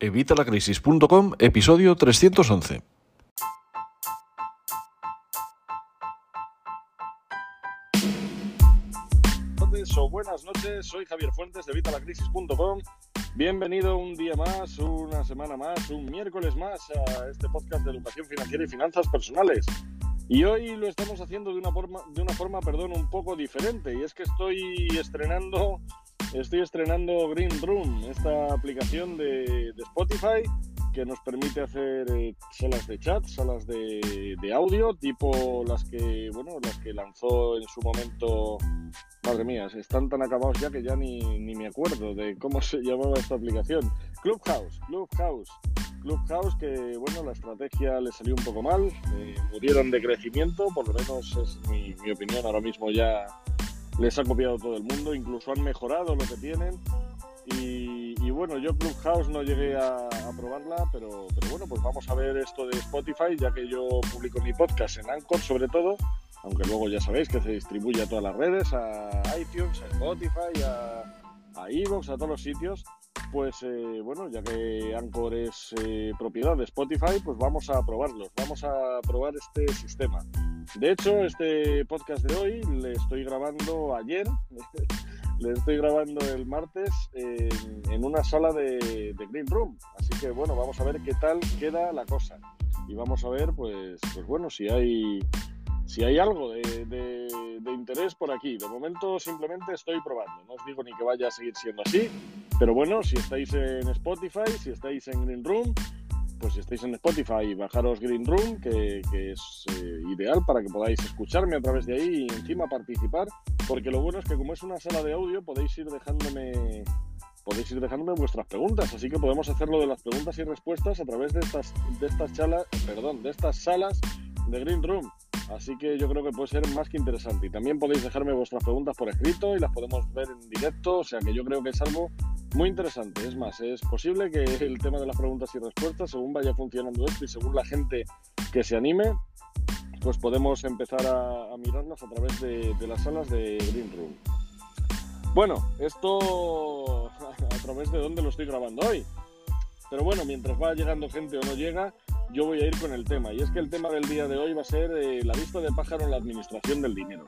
Evitalacrisis.com, episodio 311. o buenas noches, soy Javier Fuentes de Evitalacrisis.com. Bienvenido un día más, una semana más, un miércoles más a este podcast de educación financiera y finanzas personales. Y hoy lo estamos haciendo de una forma, de una forma, perdón, un poco diferente. Y es que estoy estrenando estoy estrenando Green Room, esta aplicación de, Spotify que nos permite hacer eh, salas de chat, salas de, audio, tipo las que, bueno, las que lanzó en su momento, madre mía, están tan acabados ya que ya ni, ni me acuerdo de cómo se llamaba esta aplicación. Clubhouse, Clubhouse, Clubhouse que, bueno, la estrategia le salió un poco mal, eh, murieron de crecimiento, por lo menos es mi, mi opinión ahora mismo ya les ha copiado todo el mundo, incluso han mejorado lo que tienen. Y, bueno, yo Clubhouse no llegué a, probarla, pero, bueno, pues vamos a ver esto de Spotify, ya que yo publico mi podcast en Anchor sobre todo, aunque luego ya sabéis que se distribuye a todas las redes, a iTunes, a Spotify, a, a Evox, a todos los sitios. Pues eh, bueno, ya que Anchor es eh, propiedad de Spotify, pues vamos a probarlos, vamos a probar este sistema. De hecho, este podcast de hoy le estoy grabando ayer, le estoy grabando el martes en, una sala de, Green Room. Así que bueno, vamos a ver qué tal queda la cosa. Y vamos a ver, pues, pues bueno, si hay, si hay algo de, interés por aquí. De momento simplemente estoy probando. No os digo ni que vaya a seguir siendo así. Pero bueno, si estáis en Spotify, si estáis en Green Room, pues si estáis en Spotify, bajaros Green Room, que, es eh, ideal para que podáis escucharme a través de ahí y encima participar, porque lo bueno es que como es una sala de audio podéis ir dejándome podéis ir dejándome vuestras preguntas, así que podemos hacerlo de las preguntas y respuestas a través de estas de estas perdón, de estas salas de Green Room. Así que yo creo que puede ser más que interesante. Y también podéis dejarme vuestras preguntas por escrito y las podemos ver en directo. O sea que yo creo que es algo muy interesante. Es más, es posible que el tema de las preguntas y respuestas, según vaya funcionando esto y según la gente que se anime, pues podemos empezar a, mirarlas a través de, las salas de Green Room. Bueno, esto a través de dónde lo estoy grabando hoy. Pero bueno, mientras va llegando gente o no llega, yo voy a ir con el tema. Y es que el tema del día de hoy va a ser eh, la vista de pájaro en la administración del dinero.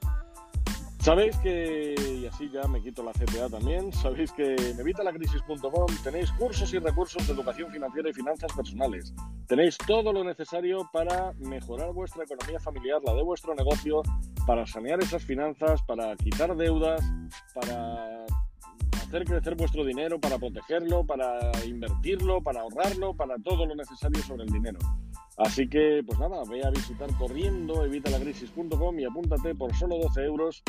Sabéis que, y así ya me quito la CTA también, sabéis que en evitalacrisis.com tenéis cursos y recursos de educación financiera y finanzas personales. Tenéis todo lo necesario para mejorar vuestra economía familiar, la de vuestro negocio, para sanear esas finanzas, para quitar deudas, para hacer crecer vuestro dinero, para protegerlo, para invertirlo, para ahorrarlo, para todo lo necesario sobre el dinero. Así que, pues nada, ve a visitar corriendo evitalacrisis.com y apúntate por solo 12 euros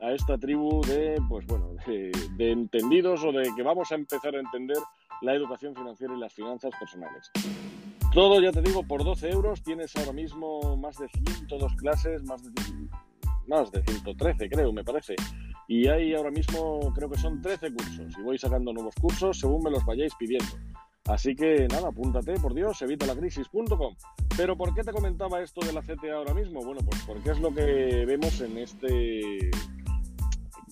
a esta tribu de, pues bueno, de, entendidos o de que vamos a empezar a entender la educación financiera y las finanzas personales. Todo, ya te digo, por 12 euros tienes ahora mismo más de 102 clases, más de, más de 113 creo, me parece. Y hay ahora mismo, creo que son 13 cursos y voy sacando nuevos cursos según me los vayáis pidiendo. Así que nada, apúntate, por Dios, evitalacrisis.com. Pero ¿por qué te comentaba esto de la CTA ahora mismo? Bueno, pues porque es lo que vemos en este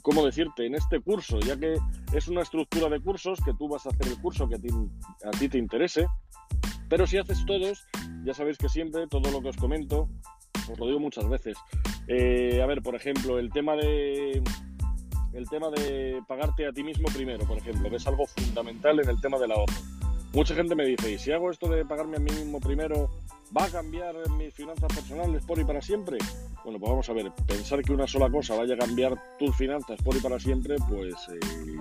¿cómo decirte? En este curso, ya que es una estructura de cursos que tú vas a hacer el curso que a ti, te interese, pero si haces todos, ya sabéis que siempre todo lo que os comento, os lo digo muchas veces. Eh, a ver, por ejemplo, el tema de el tema de pagarte a ti mismo primero, por ejemplo, que es algo fundamental en el tema del ahorro. Mucha gente me dice, ¿y si hago esto de pagarme a mí mismo primero, va a cambiar mis finanzas personales por y para siempre? Bueno, pues vamos a ver, pensar que una sola cosa vaya a cambiar tus finanzas por y para siempre, pues, eh,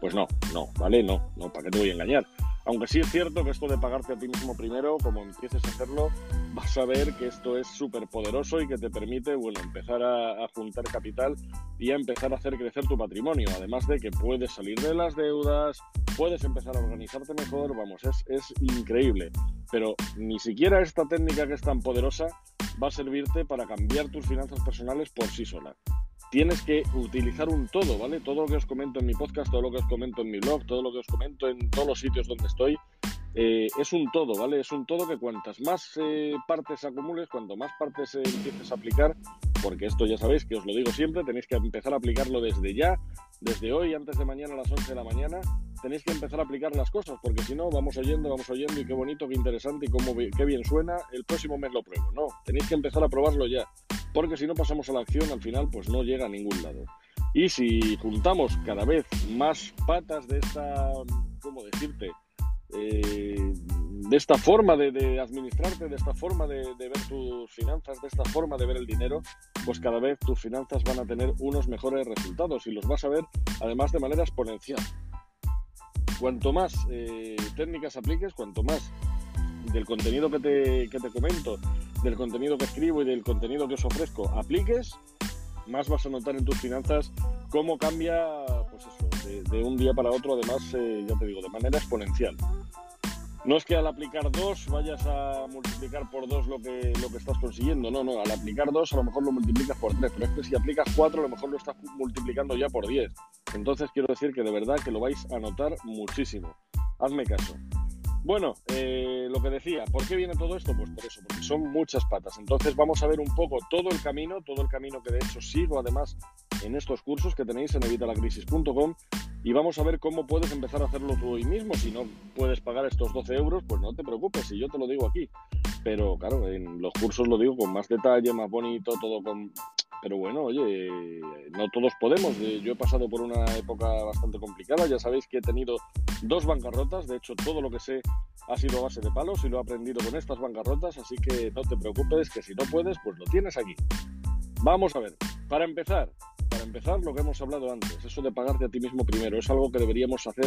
pues no, no, ¿vale? No, no, ¿para qué te voy a engañar? Aunque sí es cierto que esto de pagarte a ti mismo primero, como empieces a hacerlo, vas a ver que esto es súper poderoso y que te permite, bueno, empezar a, a, juntar capital y a empezar a hacer crecer tu patrimonio. Además de que puedes salir de las deudas, puedes empezar a organizarte mejor, vamos, es, es increíble. Pero ni siquiera esta técnica que es tan poderosa va a servirte para cambiar tus finanzas personales por sí sola. Tienes que utilizar un todo, ¿vale? Todo lo que os comento en mi podcast, todo lo que os comento en mi blog, todo lo que os comento en todos los sitios donde estoy, eh, es un todo, ¿vale? Es un todo que cuantas más eh, partes acumules, cuanto más partes eh, empieces a aplicar, porque esto ya sabéis que os lo digo siempre, tenéis que empezar a aplicarlo desde ya, desde hoy, antes de mañana a las 11 de la mañana, tenéis que empezar a aplicar las cosas, porque si no, vamos oyendo, vamos oyendo, y qué bonito, qué interesante, y cómo, qué bien suena, el próximo mes lo pruebo. No, tenéis que empezar a probarlo ya, porque si no pasamos a la acción, al final, pues no llega a ningún lado. Y si juntamos cada vez más patas de esta, ¿cómo decirte? Eh, de esta forma de, administrarte, de esta forma de, ver tus finanzas, de esta forma de ver el dinero, pues cada vez tus finanzas van a tener unos mejores resultados y los vas a ver además de manera exponencial. Cuanto más eh, técnicas apliques, cuanto más del contenido que te, que te comento, del contenido que escribo y del contenido que os ofrezco apliques, más vas a notar en tus finanzas cómo cambia, pues eso, de, un día para otro, además, eh, ya te digo, de manera exponencial. No es que al aplicar dos vayas a multiplicar por dos lo que, lo que estás consiguiendo, no, no, al aplicar dos a lo mejor lo multiplicas por tres, pero es que si aplicas cuatro a lo mejor lo estás multiplicando ya por diez. Entonces quiero decir que de verdad que lo vais a notar muchísimo. Hazme caso. Bueno, eh, lo que decía, ¿por qué viene todo esto? Pues por eso, porque son muchas patas. Entonces vamos a ver un poco todo el camino, todo el camino que de hecho sigo además en estos cursos que tenéis en evitalacrisis.com y vamos a ver cómo puedes empezar a hacerlo tú hoy mismo. Si no puedes pagar estos 12 euros, pues no te preocupes, si yo te lo digo aquí. Pero claro, en los cursos lo digo con más detalle, más bonito, todo con... Pero bueno, oye, no todos podemos. Yo he pasado por una época bastante complicada. Ya sabéis que he tenido dos bancarrotas. De hecho, todo lo que sé ha sido a base de palos y lo he aprendido con estas bancarrotas. Así que no te preocupes, que si no puedes, pues lo tienes aquí. Vamos a ver. Para empezar, para empezar, lo que hemos hablado antes, eso de pagarte a ti mismo primero, es algo que deberíamos hacer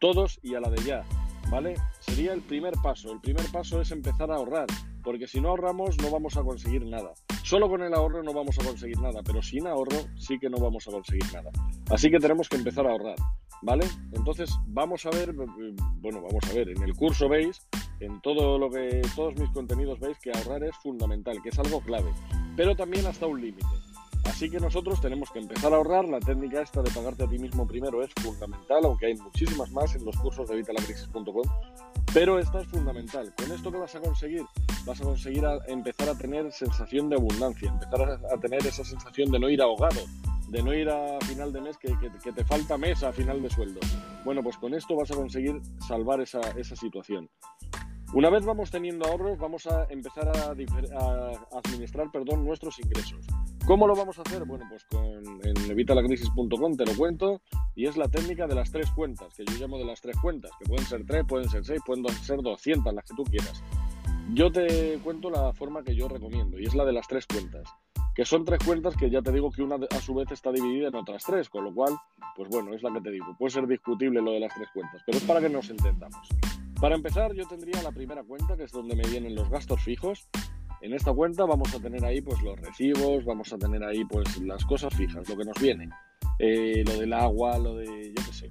todos y a la de ya, ¿vale? Sería el primer paso. El primer paso es empezar a ahorrar, porque si no ahorramos no vamos a conseguir nada. Solo con el ahorro no vamos a conseguir nada, pero sin ahorro sí que no vamos a conseguir nada. Así que tenemos que empezar a ahorrar, ¿vale? Entonces vamos a ver, bueno, vamos a ver, en el curso veis, en todo lo que, todos mis contenidos veis que ahorrar es fundamental, que es algo clave, pero también hasta un límite. Así que nosotros tenemos que empezar a ahorrar. La técnica esta de pagarte a ti mismo primero es fundamental, aunque hay muchísimas más en los cursos de evitalacrisis.com. Pero esta es fundamental. ¿Con esto qué vas a conseguir? Vas a conseguir empezar a tener sensación de abundancia, empezar a, tener esa sensación de no ir ahogado, de no ir a final de mes, que, te falta mes a final de sueldo. Bueno, pues con esto vas a conseguir salvar esa, esa situación. Una vez vamos teniendo ahorros, vamos a empezar a, administrar perdón, nuestros ingresos. ¿Cómo lo vamos a hacer? Bueno, pues con, en evitalacrisis.com te lo cuento y es la técnica de las tres cuentas, que yo llamo de las tres cuentas, que pueden ser tres, pueden ser seis, pueden ser 200, las que tú quieras. Yo te cuento la forma que yo recomiendo y es la de las tres cuentas, que son tres cuentas que ya te digo que una a su vez está dividida en otras tres, con lo cual, pues bueno, es la que te digo. Puede ser discutible lo de las tres cuentas, pero es para que nos entendamos. Para empezar, yo tendría la primera cuenta, que es donde me vienen los gastos fijos. En esta cuenta vamos a tener ahí pues los recibos, vamos a tener ahí pues las cosas fijas, lo que nos viene. Eh, lo del agua, lo de, yo qué sé,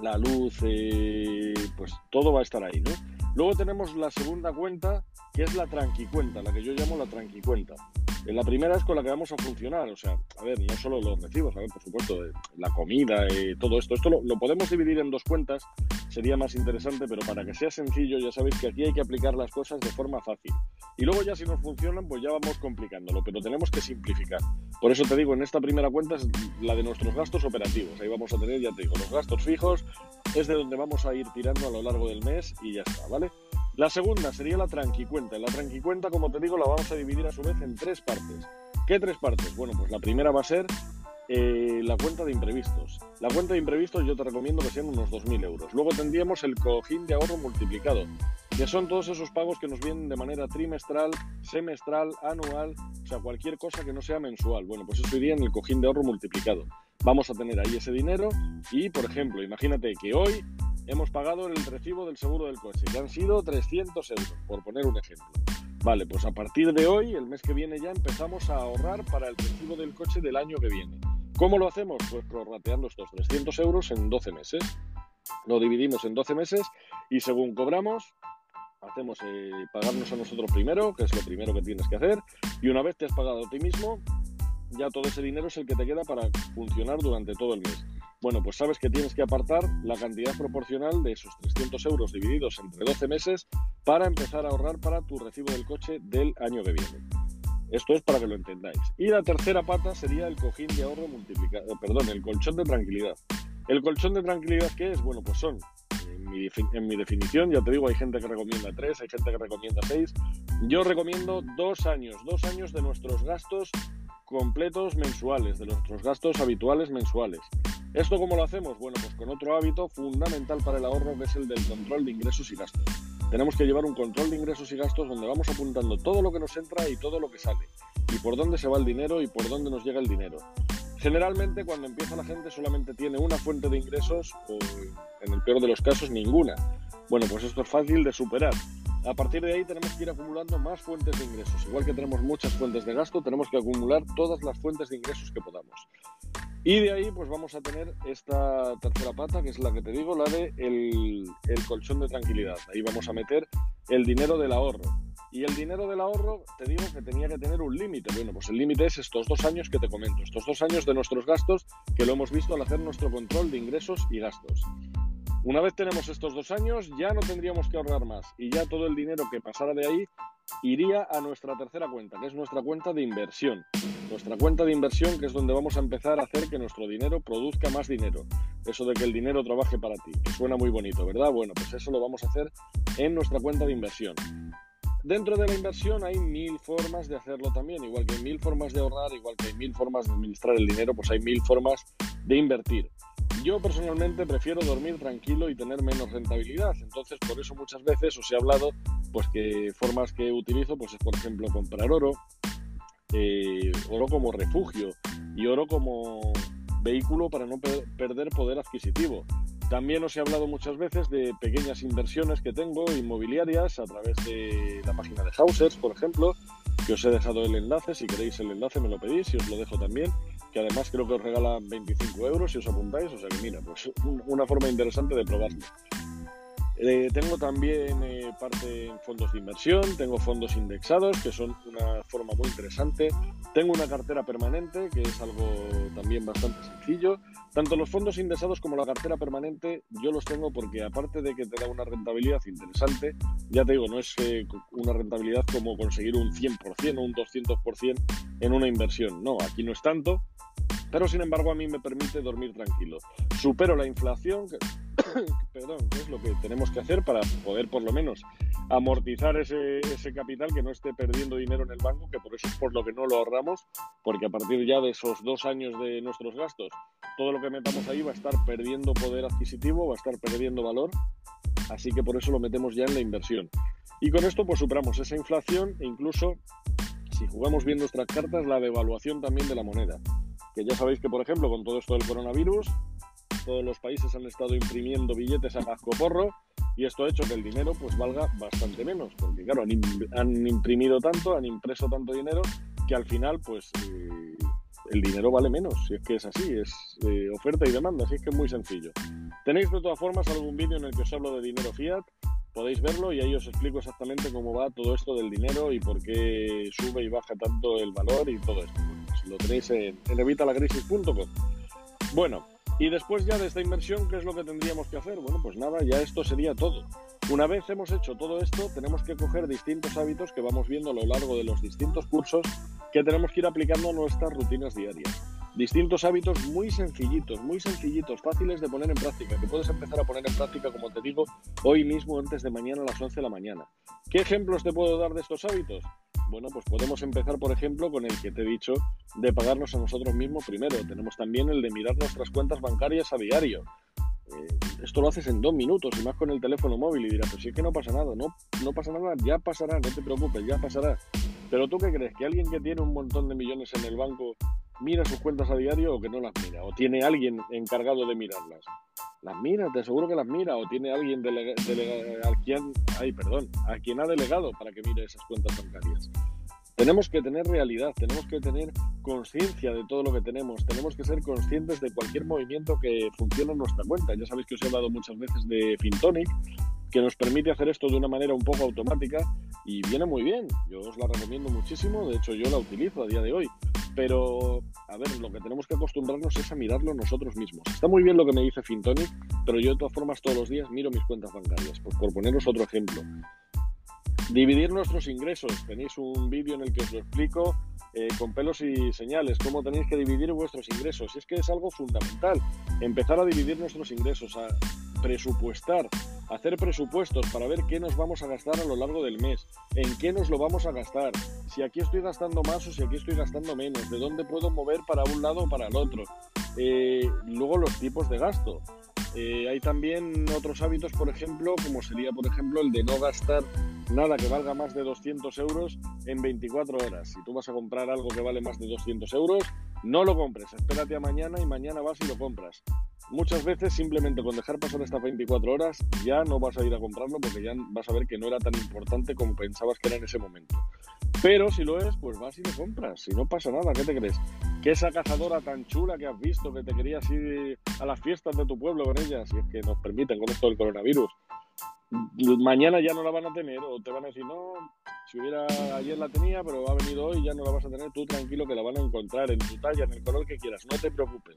la luz, eh, pues todo va a estar ahí, ¿no? Luego tenemos la segunda cuenta, que es la tranqui cuenta, la que yo llamo la tranqui cuenta. La primera es con la que vamos a funcionar, o sea, a ver, no solo los recibos, a ver, por supuesto, eh, la comida, y todo esto. Esto lo, lo, podemos dividir en dos cuentas, sería más interesante, pero para que sea sencillo, ya sabéis que aquí hay que aplicar las cosas de forma fácil. Y luego ya si no funcionan, pues ya vamos complicándolo, pero tenemos que simplificar. Por eso te digo, en esta primera cuenta es la de nuestros gastos operativos. Ahí vamos a tener, ya te digo, los gastos fijos, es de donde vamos a ir tirando a lo largo del mes y ya está, ¿vale? La segunda sería la tranquicuenta. La tranquicuenta, como te digo, la vamos a dividir a su vez en tres partes. ¿Qué tres partes? Bueno, pues la primera va a ser eh, la cuenta de imprevistos. La cuenta de imprevistos yo te recomiendo que sean unos 2.000 euros. Luego tendríamos el cojín de ahorro multiplicado, que son todos esos pagos que nos vienen de manera trimestral, semestral, anual, o sea, cualquier cosa que no sea mensual. Bueno, pues eso iría en el cojín de ahorro multiplicado. Vamos a tener ahí ese dinero y, por ejemplo, imagínate que hoy hemos pagado el recibo del seguro del coche, que han sido 300 euros, por poner un ejemplo. Vale, pues a partir de hoy, el mes que viene ya empezamos a ahorrar para el recibo del coche del año que viene. ¿Cómo lo hacemos? Pues prorrateando estos 300 euros en 12 meses. Lo dividimos en 12 meses y según cobramos, hacemos eh, pagarnos a nosotros primero, que es lo primero que tienes que hacer, y una vez te has pagado a ti mismo, ya todo ese dinero es el que te queda para funcionar durante todo el mes. Bueno, pues sabes que tienes que apartar la cantidad proporcional de esos 300 euros divididos entre 12 meses para empezar a ahorrar para tu recibo del coche del año que viene. Esto es para que lo entendáis. Y la tercera pata sería el cojín de ahorro multiplicado, eh, perdón, el colchón de tranquilidad. ¿El colchón de tranquilidad qué es? Bueno, pues son, en mi, en mi definición, ya te digo, hay gente que recomienda tres, hay gente que recomienda seis. Yo recomiendo dos años, dos años de nuestros gastos completos mensuales, de nuestros gastos habituales mensuales. ¿Esto cómo lo hacemos? Bueno, pues con otro hábito fundamental para el ahorro que es el del control de ingresos y gastos. Tenemos que llevar un control de ingresos y gastos donde vamos apuntando todo lo que nos entra y todo lo que sale, y por dónde se va el dinero y por dónde nos llega el dinero. Generalmente cuando empieza la gente solamente tiene una fuente de ingresos o en el peor de los casos ninguna. Bueno, pues esto es fácil de superar. A partir de ahí tenemos que ir acumulando más fuentes de ingresos. Igual que tenemos muchas fuentes de gasto, tenemos que acumular todas las fuentes de ingresos que podamos. Y de ahí pues vamos a tener esta tercera pata, que es la que te digo, la de el, colchón de tranquilidad. Ahí vamos a meter el dinero del ahorro. Y el dinero del ahorro, te digo que tenía que tener un límite. Bueno, pues el límite es estos dos años que te comento, estos dos años de nuestros gastos que lo hemos visto al hacer nuestro control de ingresos y gastos. Una vez tenemos estos dos años, ya no tendríamos que ahorrar más y ya todo el dinero que pasara de ahí iría a nuestra tercera cuenta, que es nuestra cuenta de inversión. Nuestra cuenta de inversión, que es donde vamos a empezar a hacer que nuestro dinero produzca más dinero. Eso de que el dinero trabaje para ti, que suena muy bonito, ¿verdad? Bueno, pues eso lo vamos a hacer en nuestra cuenta de inversión. Dentro de la inversión hay mil formas de hacerlo también, igual que hay mil formas de ahorrar, igual que hay mil formas de administrar el dinero, pues hay mil formas de invertir. Yo personalmente prefiero dormir tranquilo y tener menos rentabilidad, entonces por eso muchas veces os he hablado pues que formas que utilizo pues es por ejemplo comprar oro, eh, oro como refugio y oro como vehículo para no perder poder adquisitivo. También os he hablado muchas veces de pequeñas inversiones que tengo inmobiliarias a través de la página de Hausers, por ejemplo, que os he dejado el enlace. Si queréis el enlace me lo pedís y os lo dejo también, que además creo que os regalan 25 euros si os apuntáis. O sea que mira, pues una forma interesante de probarlo. Eh, tengo también eh, parte en fondos de inversión, tengo fondos indexados, que son una forma muy interesante. Tengo una cartera permanente, que es algo también bastante sencillo. Tanto los fondos indexados como la cartera permanente, yo los tengo porque aparte de que te da una rentabilidad interesante, ya te digo, no es eh, una rentabilidad como conseguir un 100% o un 200% en una inversión. No, aquí no es tanto, pero sin embargo a mí me permite dormir tranquilo. Supero la inflación, perdón, que es lo que tenemos que hacer para poder por lo menos amortizar ese, ese, capital, que no esté perdiendo dinero en el banco, que por eso es por lo que no lo ahorramos, porque a partir ya de esos dos años de nuestros gastos, todo lo que metamos ahí va a estar perdiendo poder adquisitivo, va a estar perdiendo valor, así que por eso lo metemos ya en la inversión. Y con esto pues superamos esa inflación e incluso, si jugamos bien nuestras cartas, la devaluación también de la moneda. Ya sabéis que, por ejemplo, con todo esto del coronavirus, todos los países han estado imprimiendo billetes a porro y esto ha hecho que el dinero pues valga bastante menos, porque claro, han, imprimido tanto, han impreso tanto dinero que al final pues eh, el dinero vale menos, si es que es así, es eh, oferta y demanda, así es que es muy sencillo. Tenéis de todas formas algún vídeo en el que os hablo de dinero fiat, podéis verlo y ahí os explico exactamente cómo va todo esto del dinero y por qué sube y baja tanto el valor y todo esto. Lo tenéis en, en evitalacrisis.com. Bueno, y después ya de esta inversión, ¿qué es lo que tendríamos que hacer? Bueno, pues nada, ya esto sería todo. Una vez hemos hecho todo esto, tenemos que coger distintos hábitos que vamos viendo a lo largo de los distintos cursos que tenemos que ir aplicando a nuestras rutinas diarias. Distintos hábitos muy sencillitos, muy sencillitos, fáciles de poner en práctica, que puedes empezar a poner en práctica, como te digo, hoy mismo antes de mañana a las 11 de la mañana. ¿Qué ejemplos te puedo dar de estos hábitos? Bueno, pues podemos empezar, por ejemplo, con el que te he dicho de pagarnos a nosotros mismos primero. Tenemos también el de mirar nuestras cuentas bancarias a diario. Eh, esto lo haces en dos minutos y más con el teléfono móvil y dirás, pero si es que no pasa nada, no, no pasa nada, ya pasará, no te preocupes, ya pasará. Pero tú qué crees, que alguien que tiene un montón de millones en el banco mira sus cuentas a diario o que no las mira, o tiene alguien encargado de mirarlas. Las mira, te aseguro que las mira, o tiene alguien a quien, ay, perdón, a quien ha delegado para que mire esas cuentas bancarias. Tenemos que tener realidad, tenemos que tener conciencia de todo lo que tenemos, tenemos que ser conscientes de cualquier movimiento que funcione en nuestra cuenta. Ya sabéis que os he hablado muchas veces de Fintonic, que nos permite hacer esto de una manera un poco automática y viene muy bien. Yo os la recomiendo muchísimo, de hecho yo la utilizo a día de hoy. Pero, a ver, lo que tenemos que acostumbrarnos es a mirarlo nosotros mismos. Está muy bien lo que me dice Fintonic, pero yo de todas formas todos los días miro mis cuentas bancarias, por poneros otro ejemplo. Dividir nuestros ingresos. Tenéis un vídeo en el que os lo explico eh, con pelos y señales, cómo tenéis que dividir vuestros ingresos. Y es que es algo fundamental, empezar a dividir nuestros ingresos, a presupuestar, hacer presupuestos para ver qué nos vamos a gastar a lo largo del mes, en qué nos lo vamos a gastar, si aquí estoy gastando más o si aquí estoy gastando menos, de dónde puedo mover para un lado o para el otro. Eh, luego los tipos de gasto. Eh, hay también otros hábitos, por ejemplo, como sería, por ejemplo, el de no gastar nada que valga más de 200 euros en 24 horas. Si tú vas a comprar algo que vale más de 200 euros, no lo compres, espérate a mañana y mañana vas y lo compras. Muchas veces simplemente con dejar pasar estas 24 horas ya no vas a ir a comprarlo porque ya vas a ver que no era tan importante como pensabas que era en ese momento. Pero si lo es, pues vas y lo compras. Si no pasa nada, ¿qué te crees? Que esa cazadora tan chula que has visto, que te querías ir a las fiestas de tu pueblo con ella, si es que nos permiten con esto del coronavirus, mañana ya no la van a tener o te van a decir, no, si hubiera ayer la tenía, pero ha venido hoy, ya no la vas a tener, tú tranquilo que la van a encontrar en tu talla, en el color que quieras, no te preocupes.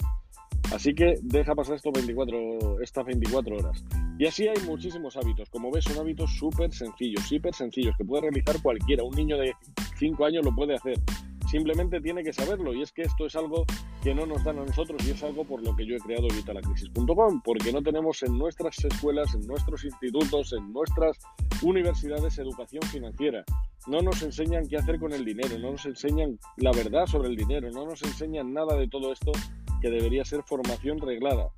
Así que deja pasar estos 24, estas 24 horas. Y así hay muchísimos hábitos. Como ves, son hábitos súper sencillos, súper sencillos, que puede realizar cualquiera. Un niño de 5 años lo puede hacer. Simplemente tiene que saberlo y es que esto es algo que no nos dan a nosotros y es algo por lo que yo he creado Vitalacrisis.com, porque no tenemos en nuestras escuelas, en nuestros institutos, en nuestras universidades educación financiera. No nos enseñan qué hacer con el dinero, no nos enseñan la verdad sobre el dinero, no nos enseñan nada de todo esto que debería ser formación reglada.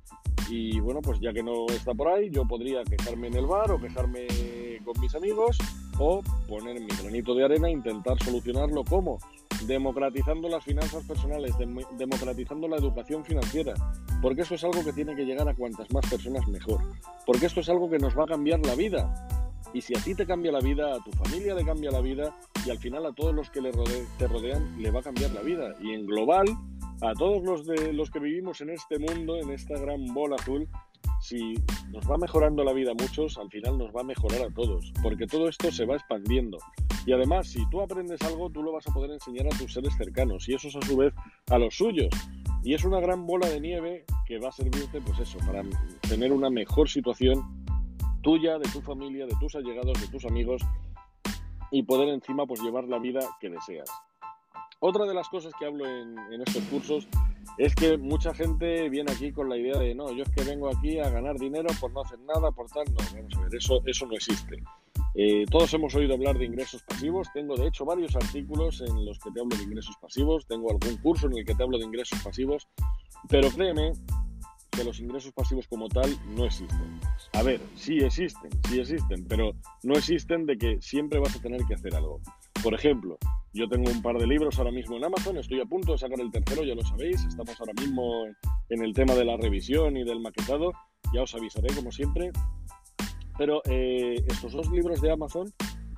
Y bueno, pues ya que no está por ahí, yo podría quejarme en el bar o quejarme con mis amigos o poner mi granito de arena e intentar solucionarlo como democratizando las finanzas personales, democratizando la educación financiera, porque eso es algo que tiene que llegar a cuantas más personas mejor, porque esto es algo que nos va a cambiar la vida. Y si a ti te cambia la vida, a tu familia le cambia la vida y al final a todos los que le te rodean le va a cambiar la vida. Y en global, a todos los, de, los que vivimos en este mundo, en esta gran bola azul, si nos va mejorando la vida a muchos, al final nos va a mejorar a todos, porque todo esto se va expandiendo. Y además, si tú aprendes algo, tú lo vas a poder enseñar a tus seres cercanos y esos a su vez a los suyos. Y es una gran bola de nieve que va a servirte, pues eso, para tener una mejor situación tuya, de tu familia, de tus allegados, de tus amigos y poder encima pues llevar la vida que deseas. Otra de las cosas que hablo en, estos cursos es que mucha gente viene aquí con la idea de no, yo es que vengo aquí a ganar dinero por no hacer nada, por tal. No, vamos a ver, eso, eso no existe. Eh, todos hemos oído hablar de ingresos pasivos. Tengo, de hecho, varios artículos en los que te hablo de ingresos pasivos. Tengo algún curso en el que te hablo de ingresos pasivos. Pero créeme que los ingresos pasivos como tal no existen. A ver, sí existen, sí existen, pero no existen de que siempre vas a tener que hacer algo. Por ejemplo, yo tengo un par de libros ahora mismo en Amazon, estoy a punto de sacar el tercero, ya lo sabéis, estamos ahora mismo en el tema de la revisión y del maquetado, ya os avisaré como siempre. Pero eh, estos dos libros de Amazon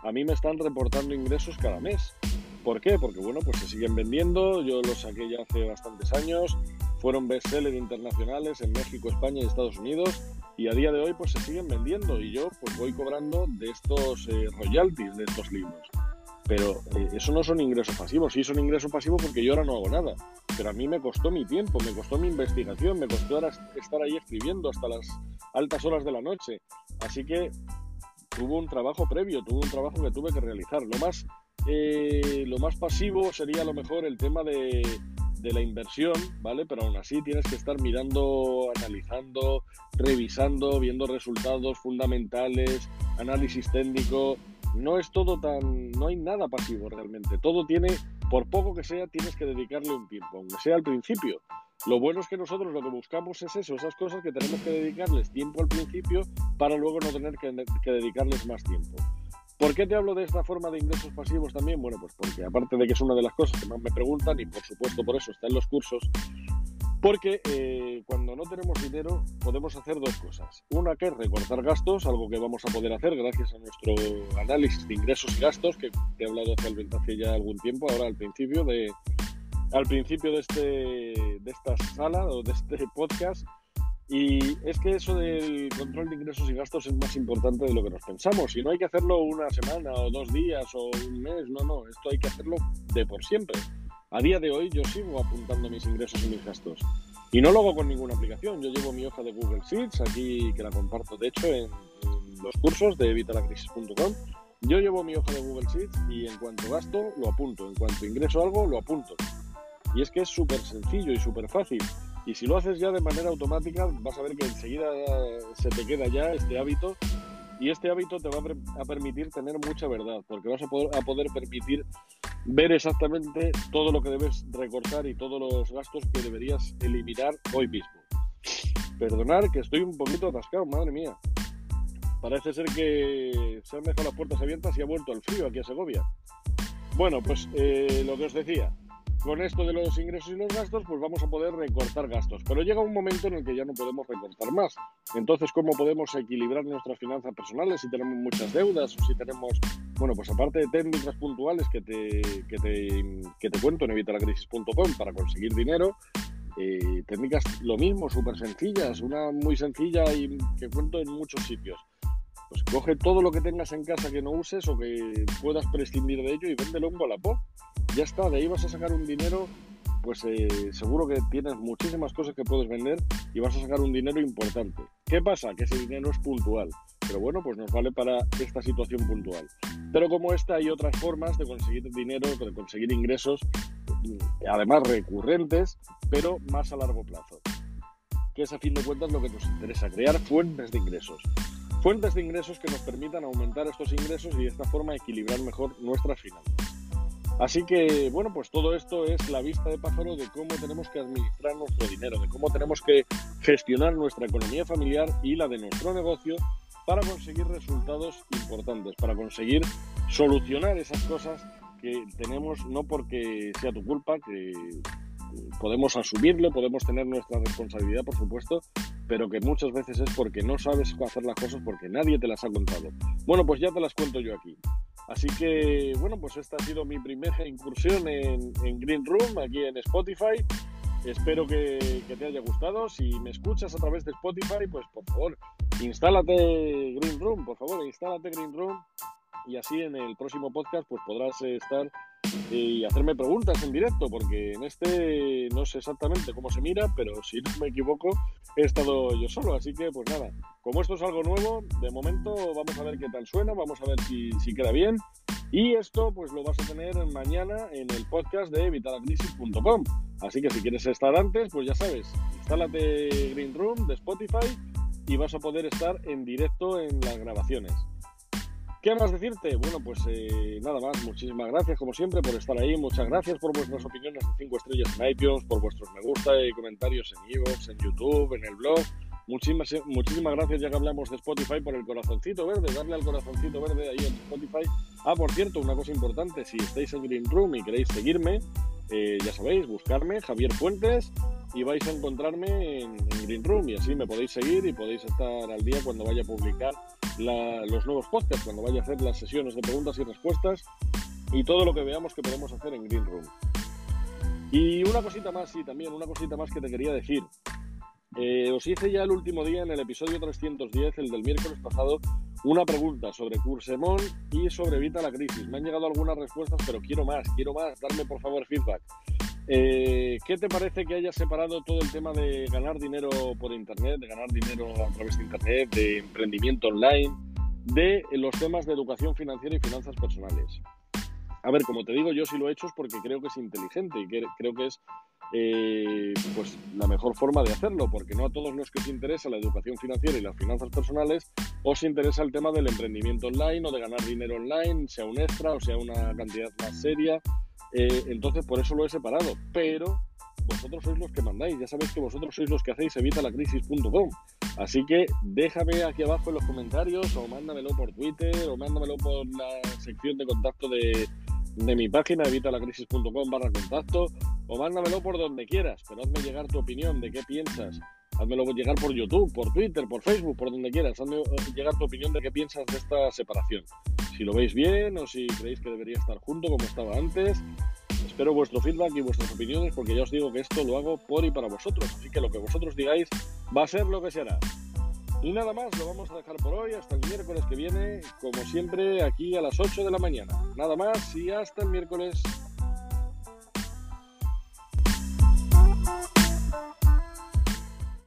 a mí me están reportando ingresos cada mes. ¿Por qué? Porque bueno, pues se siguen vendiendo, yo los saqué ya hace bastantes años, fueron bestseller internacionales en México, España y Estados Unidos y a día de hoy pues se siguen vendiendo y yo pues voy cobrando de estos eh, royalties de estos libros. Pero eh, eso no son ingresos pasivos, sí son ingresos pasivos porque yo ahora no hago nada. Pero a mí me costó mi tiempo, me costó mi investigación, me costó estar ahí escribiendo hasta las altas horas de la noche. Así que tuvo un trabajo previo, tuvo un trabajo que tuve que realizar. Lo más, eh, lo más pasivo sería a lo mejor el tema de, de la inversión, ¿vale? Pero aún así tienes que estar mirando, analizando, revisando, viendo resultados fundamentales, análisis técnico, no es todo tan, no hay nada pasivo realmente. Todo tiene, por poco que sea, tienes que dedicarle un tiempo, aunque sea al principio. Lo bueno es que nosotros lo que buscamos es eso, esas cosas que tenemos que dedicarles tiempo al principio para luego no tener que, dedicarles más tiempo. ¿Por qué te hablo de esta forma de ingresos pasivos también? Bueno, pues porque aparte de que es una de las cosas que más me preguntan y por supuesto por eso está en los cursos, porque eh, cuando no tenemos dinero podemos hacer dos cosas. Una que es recortar gastos, algo que vamos a poder hacer gracias a nuestro análisis de ingresos y gastos, que te he hablado hace, ya algún tiempo, ahora al principio de, al principio de, este, de esta sala o de este podcast. Y es que eso del control de ingresos y gastos es más importante de lo que nos pensamos. Y no hay que hacerlo una semana o dos días o un mes, no, no, esto hay que hacerlo de por siempre. A día de hoy yo sigo apuntando mis ingresos y mis gastos. Y no lo hago con ninguna aplicación. Yo llevo mi hoja de Google Sheets, aquí que la comparto de hecho en, los cursos de evitalacrisis.com. Yo llevo mi hoja de Google Sheets y en cuanto gasto, lo apunto. En cuanto ingreso algo, lo apunto. Y es que es súper sencillo y súper fácil. Y si lo haces ya de manera automática, vas a ver que enseguida se te queda ya este hábito. Y este hábito te va a permitir tener mucha verdad, porque vas a poder, permitir ver exactamente todo lo que debes recortar y todos los gastos que deberías eliminar hoy mismo. Perdonar que estoy un poquito atascado, madre mía. Parece ser que se han dejado las puertas abiertas y ha vuelto el frío aquí a Segovia. Bueno, pues eh, lo que os decía, con esto de los ingresos y los gastos, pues vamos a poder recortar gastos. Pero llega un momento en el que ya no podemos recortar más. Entonces, ¿cómo podemos equilibrar nuestras finanzas personales si tenemos muchas deudas o si tenemos, bueno, pues aparte de técnicas puntuales que te, que te, que te cuento en evitalacrisis.com para conseguir dinero, eh, técnicas lo mismo, súper sencillas, una muy sencilla y que cuento en muchos sitios. Pues coge todo lo que tengas en casa que no uses o que puedas prescindir de ello y véndelo un Wallapop ya está, de ahí vas a sacar un dinero, pues eh, seguro que tienes muchísimas cosas que puedes vender y vas a sacar un dinero importante. ¿Qué pasa? Que ese dinero es puntual, pero bueno, pues nos vale para esta situación puntual. Pero como esta hay otras formas de conseguir dinero, de conseguir ingresos, mm, además recurrentes, pero más a largo plazo. Que es a fin de cuentas lo que nos interesa, crear fuentes de ingresos. Fuentes de ingresos que nos permitan aumentar estos ingresos y de esta forma equilibrar mejor nuestras finanzas. Así que, bueno, pues todo esto es la vista de pájaro de cómo tenemos que administrar nuestro dinero, de cómo tenemos que gestionar nuestra economía familiar y la de nuestro negocio para conseguir resultados importantes, para conseguir solucionar esas cosas que tenemos, no porque sea tu culpa, que podemos asumirlo, podemos tener nuestra responsabilidad, por supuesto, pero que muchas veces es porque no sabes hacer las cosas porque nadie te las ha contado. Bueno, pues ya te las cuento yo aquí. Así que, bueno, pues esta ha sido mi primera incursión en, Green Room, aquí en Spotify. Espero que, te haya gustado. Si me escuchas a través de Spotify, pues por favor, instálate Green Room, por favor, instálate Green Room. Y así en el próximo podcast, pues podrás estar y hacerme preguntas en directo, porque en este no sé exactamente cómo se mira, pero si no me equivoco, he estado yo solo. Así que, pues nada, como esto es algo nuevo, de momento vamos a ver qué tal suena, vamos a ver si, si queda bien. Y esto, pues lo vas a tener mañana en el podcast de vitalacrisis.com. Así que si quieres estar antes, pues ya sabes, instálate Green Room de Spotify y vas a poder estar en directo en las grabaciones. ¿Qué más decirte? Bueno, pues eh, nada más. Muchísimas gracias, como siempre, por estar ahí. Muchas gracias por vuestras opiniones de 5 estrellas en iTunes, por vuestros me gusta y comentarios en iVoox, en YouTube, en el blog. Muchísimas, muchísimas gracias, ya que hablamos de Spotify, por el corazoncito verde, darle al corazoncito verde ahí en Spotify. Ah, por cierto, una cosa importante, si estáis en Green Room y queréis seguirme, eh, ya sabéis, buscarme, Javier Fuentes, y vais a encontrarme en, Green Room y así me podéis seguir y podéis estar al día cuando vaya a publicar los nuevos podcasts, cuando vaya a hacer las sesiones de preguntas y respuestas y todo lo que veamos que podemos hacer en Green Room. Y una cosita más, sí, también una cosita más que te quería decir. Eh, os hice ya el último día en el episodio 310, el del miércoles pasado, una pregunta sobre Cursemón y sobre Evita la Crisis. Me han llegado algunas respuestas, pero quiero más, quiero más. Darme por favor feedback. Eh, ¿Qué te parece que hayas separado todo el tema de ganar dinero por Internet, de ganar dinero a través de Internet, de emprendimiento online, de los temas de educación financiera y finanzas personales? A ver, como te digo, yo sí lo he hecho es porque creo que es inteligente y que creo que es eh, pues la mejor forma de hacerlo, porque no a todos los que os interesa la educación financiera y las finanzas personales os interesa el tema del emprendimiento online o de ganar dinero online, sea un extra o sea una cantidad más seria eh, entonces, por eso lo he separado. Pero vosotros sois los que mandáis. Ya sabéis que vosotros sois los que hacéis evitalacrisis.com. Así que déjame aquí abajo en los comentarios o mándamelo por Twitter o mándamelo por la sección de contacto de, de mi página evitalacrisis.com barra contacto o mándamelo por donde quieras, pero hazme llegar tu opinión de qué piensas. Házmelo llegar por YouTube, por Twitter, por Facebook, por donde quieras. Hazme llegar tu opinión de qué piensas de esta separación si lo veis bien o si creéis que debería estar junto como estaba antes. Espero vuestro feedback y vuestras opiniones porque ya os digo que esto lo hago por y para vosotros, así que lo que vosotros digáis va a ser lo que será. Y nada más, lo vamos a dejar por hoy hasta el miércoles que viene, como siempre, aquí a las 8 de la mañana. Nada más y hasta el miércoles.